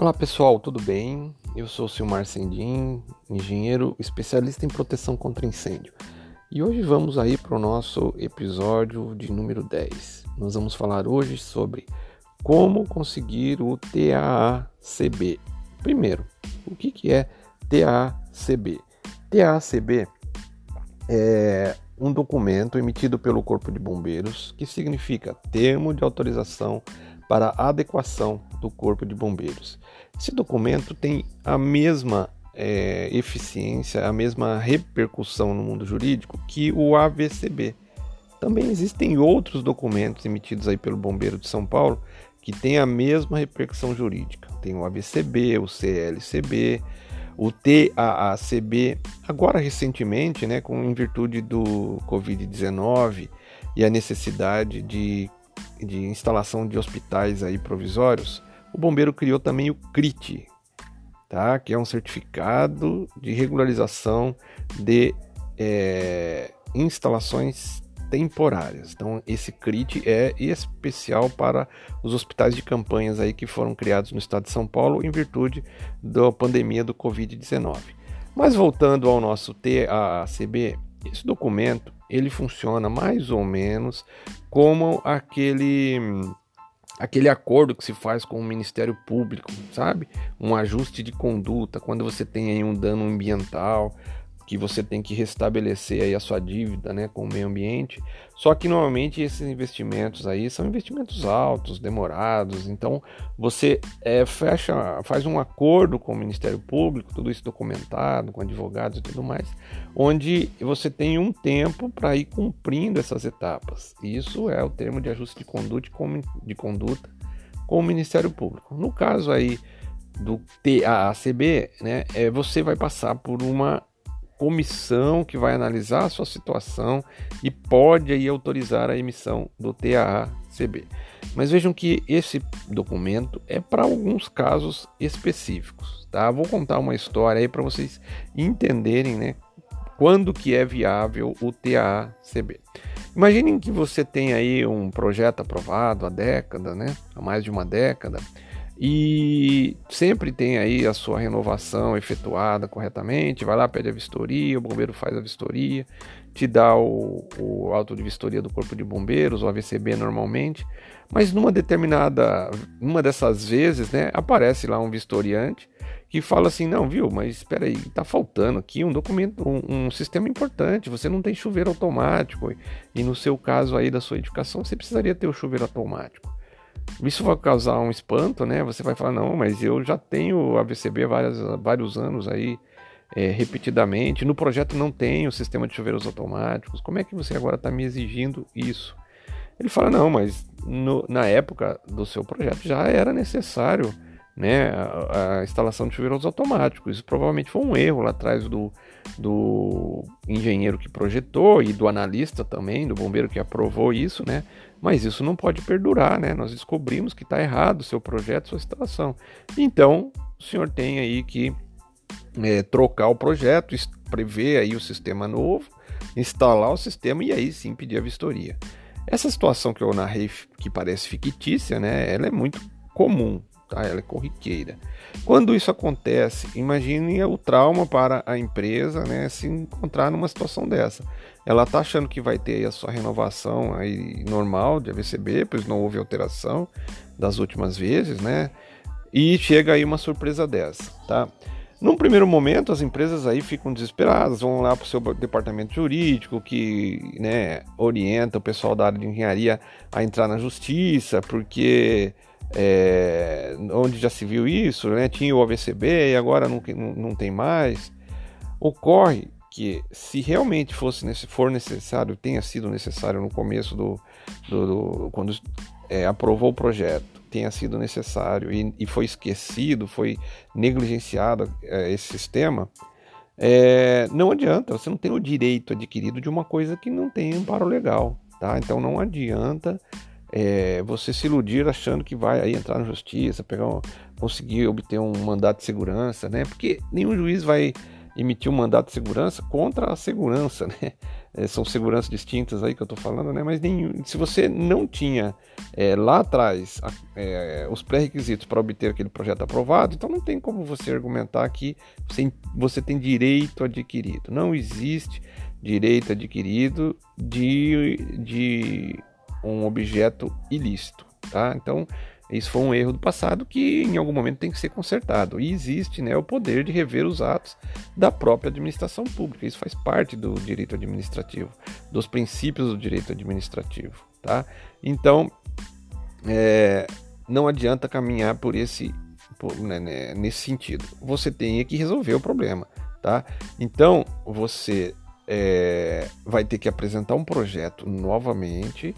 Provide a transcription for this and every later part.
Olá pessoal, tudo bem? Eu sou o Silmar Sendim, engenheiro especialista em proteção contra incêndio. E hoje vamos aí para o nosso episódio de número 10. Nós vamos falar hoje sobre como conseguir o TAACB. Primeiro, o que, que é TAACB? TAACB é um documento emitido pelo Corpo de Bombeiros que significa Termo de Autorização para Adequação do Corpo de Bombeiros. Esse documento tem a mesma é, eficiência, a mesma repercussão no mundo jurídico que o AVCB. Também existem outros documentos emitidos aí pelo Bombeiro de São Paulo que têm a mesma repercussão jurídica. Tem o AVCB, o CLCB, o TAACB, agora recentemente, né, com em virtude do Covid-19 e a necessidade de, de instalação de hospitais aí provisórios, o bombeiro criou também o CRIT, tá, que é um certificado de regularização de é, instalações temporárias. Então, esse CRIT é especial para os hospitais de campanhas aí que foram criados no estado de São Paulo em virtude da pandemia do Covid-19. Mas voltando ao nosso TACB, esse documento ele funciona mais ou menos como aquele aquele acordo que se faz com o Ministério Público, sabe? Um ajuste de conduta quando você tem aí um dano ambiental, que você tem que restabelecer aí a sua dívida né, com o meio ambiente. Só que normalmente esses investimentos aí são investimentos altos, demorados. Então você é, fecha, faz um acordo com o Ministério Público, tudo isso documentado, com advogados e tudo mais, onde você tem um tempo para ir cumprindo essas etapas. Isso é o termo de ajuste de conduta, de conduta com o Ministério Público. No caso aí do TAACB, né, é, você vai passar por uma comissão que vai analisar a sua situação e pode aí autorizar a emissão do TAA-CB. Mas vejam que esse documento é para alguns casos específicos, tá? Vou contar uma história aí para vocês entenderem, né, quando que é viável o TAA-CB. Imaginem que você tem aí um projeto aprovado há década, né, há mais de uma década, e sempre tem aí a sua renovação efetuada corretamente. Vai lá, pede a vistoria, o bombeiro faz a vistoria, te dá o, o auto de vistoria do Corpo de Bombeiros, o AVCB normalmente, mas numa determinada, uma dessas vezes, né, aparece lá um vistoriante que fala assim, não, viu, mas espera aí, tá faltando aqui um documento, um, um, sistema importante, você não tem chuveiro automático, e no seu caso aí da sua edificação, você precisaria ter o chuveiro automático. Isso vai causar um espanto, né? Você vai falar, não, mas eu já tenho AVCB várias, vários anos aí, é, repetidamente. No projeto não tem o sistema de chuveiros automáticos. Como é que você agora está me exigindo isso? Ele fala, não, mas no, na época do seu projeto já era necessário né, a, a, instalação de chuveiros automáticos. Isso provavelmente foi um erro lá atrás do, do engenheiro que projetou e do analista também, do bombeiro que aprovou isso, né? Mas isso não pode perdurar, né? Nós descobrimos que está errado o seu projeto, sua instalação. Então, o senhor tem aí que é, trocar o projeto, prever aí o sistema novo, instalar o sistema e aí sim pedir a vistoria. Essa situação que eu narrei, que parece fictícia, né? Ela é muito comum, tá? Ela é corriqueira. Quando isso acontece, imagine o trauma para a empresa, né, se encontrar numa situação dessa. Ela está achando que vai ter a sua renovação aí normal de AVCB, pois não houve alteração das últimas vezes, né? E chega aí uma surpresa dessa, tá? Num primeiro momento, as empresas aí ficam desesperadas, vão lá para o seu departamento jurídico, que né, orienta o pessoal da área de engenharia a entrar na justiça, porque é, onde já se viu isso, né? tinha o AVCB e agora não, não, tem mais. Ocorre que se realmente fosse for necessário, tenha sido necessário no começo do, do, do quando é, aprovou o projeto, tenha sido necessário e, e foi esquecido, foi negligenciado é, esse sistema, é, não adianta, você não tem o direito adquirido de uma coisa que não tem amparo legal, tá? Então não adianta é, você se iludir achando que vai aí entrar na justiça, pegar um, conseguir obter um mandato de segurança, né? Porque nenhum juiz vai emitir um mandato de segurança contra a segurança, né? É, são seguranças distintas aí que eu estou falando, né? Mas nenhum, se você não tinha é, lá atrás a, é, os pré-requisitos para obter aquele projeto aprovado, então não tem como você argumentar que você, você tem direito adquirido. Não existe direito adquirido de, de um objeto ilícito, tá? Então isso foi um erro do passado que em algum momento tem que ser consertado. E existe né, o poder de rever os atos da própria administração pública. Isso faz parte do direito administrativo, dos princípios do direito administrativo. Tá? Então, é, não adianta caminhar por esse, por, né, né, nesse sentido. Você tem que resolver o problema. Tá? Então, você é, vai ter que apresentar um projeto novamente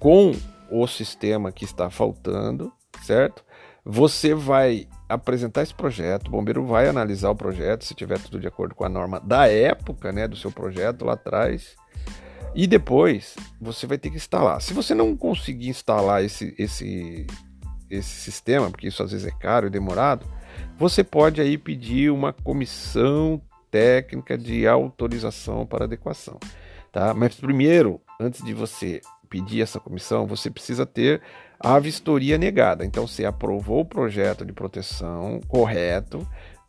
com o sistema que está faltando, certo? Você vai apresentar esse projeto, o bombeiro vai analisar o projeto, se tiver tudo de acordo com a norma da época, né, do seu projeto lá atrás. E depois você vai ter que instalar. Se você não conseguir instalar esse, esse, esse sistema, porque isso às vezes é caro e demorado, você pode aí pedir uma comissão técnica de autorização para adequação. Tá? Mas primeiro, antes de você pedir essa comissão, você precisa ter a vistoria negada. Então, você aprovou o projeto de proteção correto,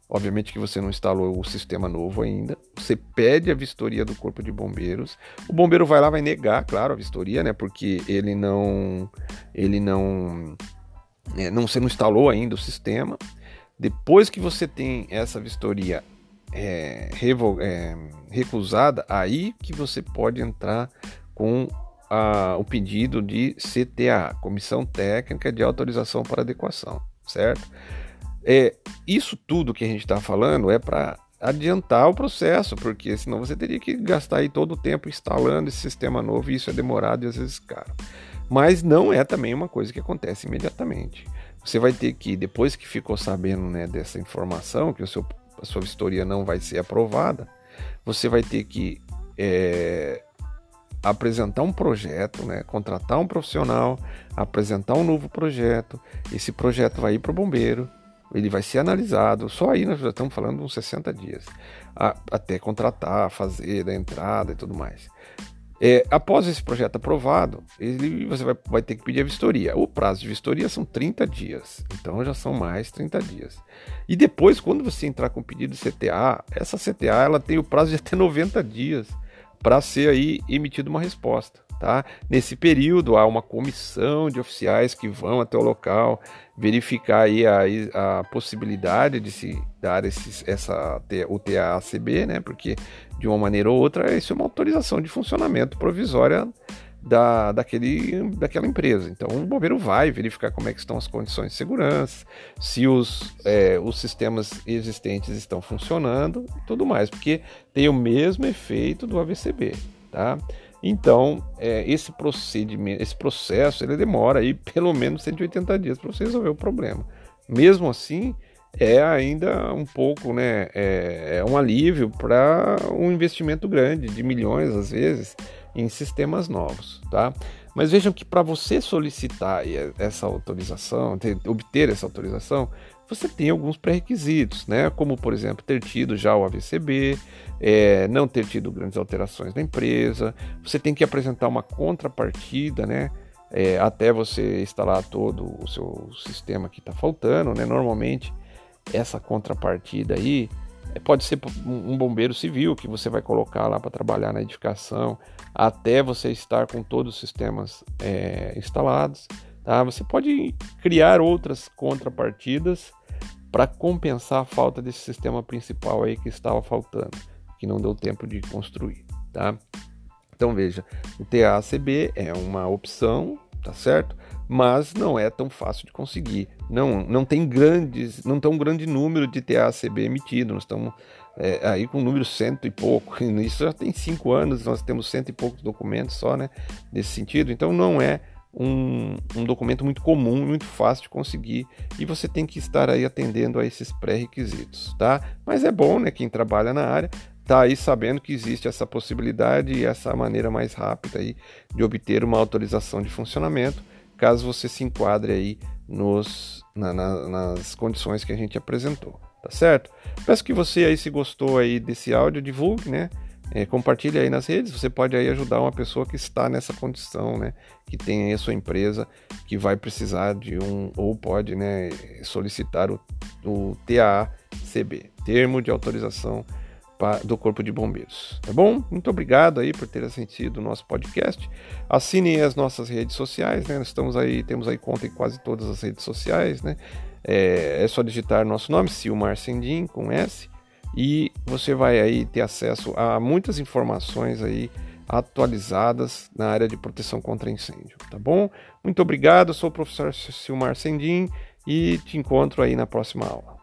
obviamente que você não instalou o sistema novo ainda, você pede a vistoria do Corpo de Bombeiros, o bombeiro vai lá, vai negar, claro, a vistoria, né, porque ele não, ele não, é, não, você não instalou ainda o sistema, depois que você tem essa vistoria é, é, recusada, aí que você pode entrar com a, o pedido de CTA, Comissão Técnica de Autorização para Adequação, certo? É, isso tudo que a gente está falando é para adiantar o processo, porque senão você teria que gastar aí todo o tempo instalando esse sistema novo e isso é demorado e às vezes caro. Mas não é também uma coisa que acontece imediatamente. Você vai ter que, depois que ficou sabendo né, dessa informação, que o seu, a sua vistoria não vai ser aprovada, você vai ter que é, apresentar um projeto, né, contratar um profissional, apresentar um novo projeto. Esse projeto vai ir para o bombeiro, ele vai ser analisado. Só aí nós já estamos falando uns 60 dias, a, até contratar, fazer a entrada e tudo mais. É, após esse projeto aprovado, ele, você vai, vai, ter que pedir a vistoria. O prazo de vistoria são 30 dias, então já são mais 30 dias. E depois, quando você entrar com o pedido de CTA, essa CTA ela tem o prazo de até 90 dias para ser aí emitida uma resposta. Tá? Nesse período há uma comissão de oficiais que vão até o local verificar aí a, a possibilidade de se dar esses, essa, o TACB, né? porque de uma maneira ou outra isso é uma autorização de funcionamento provisória da, daquele, daquela empresa. Então o bombeiro vai verificar como é que estão as condições de segurança, se os, é, os sistemas existentes estão funcionando e tudo mais, porque tem o mesmo efeito do AVCB, tá? Então, é, esse procedimento, esse processo, ele demora aí pelo menos 180 dias para você resolver o problema. Mesmo assim, é ainda um pouco, né, é, é um alívio para um investimento grande de milhões às vezes em sistemas novos, tá? Mas vejam que para você solicitar essa autorização, ter, obter essa autorização, você tem alguns pré-requisitos, né? Como, por exemplo, ter tido já o AVCB, é, não ter tido grandes alterações na empresa, você tem que apresentar uma contrapartida, né? É, até você instalar todo o seu sistema que está faltando, né? Normalmente, essa contrapartida aí pode ser um bombeiro civil que você vai colocar lá para trabalhar na edificação, até você estar com todos os sistemas é, instalados. Tá? Você pode criar outras contrapartidas para compensar a falta desse sistema principal aí que estava faltando, que não deu tempo de construir. Tá? Então veja, o TACB é uma opção, tá certo? Mas não é tão fácil de conseguir. Não, não tem grandes, não um grande número de TACB emitido. Nós estamos é, aí com um número cento e pouco. Isso já tem cinco anos, nós temos cento e poucos documentos só, né? Nesse sentido. Então não é um, um documento muito comum, muito fácil de conseguir. E você tem que estar aí atendendo a esses pré-requisitos, tá? Mas é bom, né? Quem trabalha na área tá aí sabendo que existe essa possibilidade e essa maneira mais rápida aí de obter uma autorização de funcionamento, caso você se enquadre aí nos, na, na, nas condições que a gente apresentou tá certo? Peço que você aí, se gostou aí desse áudio, divulgue, né? É, compartilhe aí nas redes, você pode aí ajudar uma pessoa que está nessa condição, né? Que tem aí a sua empresa, que vai precisar de um, ou pode, né, solicitar o, o TACB, Termo de Autorização do Corpo de Bombeiros. Tá bom? Muito obrigado aí por ter assistido o nosso podcast. Assinem as nossas redes sociais, né? Nós estamos aí, temos aí conta em quase todas as redes sociais, né? É, é só digitar nosso nome, Silmar Sendim, com S, e você vai aí ter acesso a muitas informações aí atualizadas na área de proteção contra incêndio, tá bom? Muito obrigado, sou o professor Silmar Sendim e te encontro aí na próxima aula.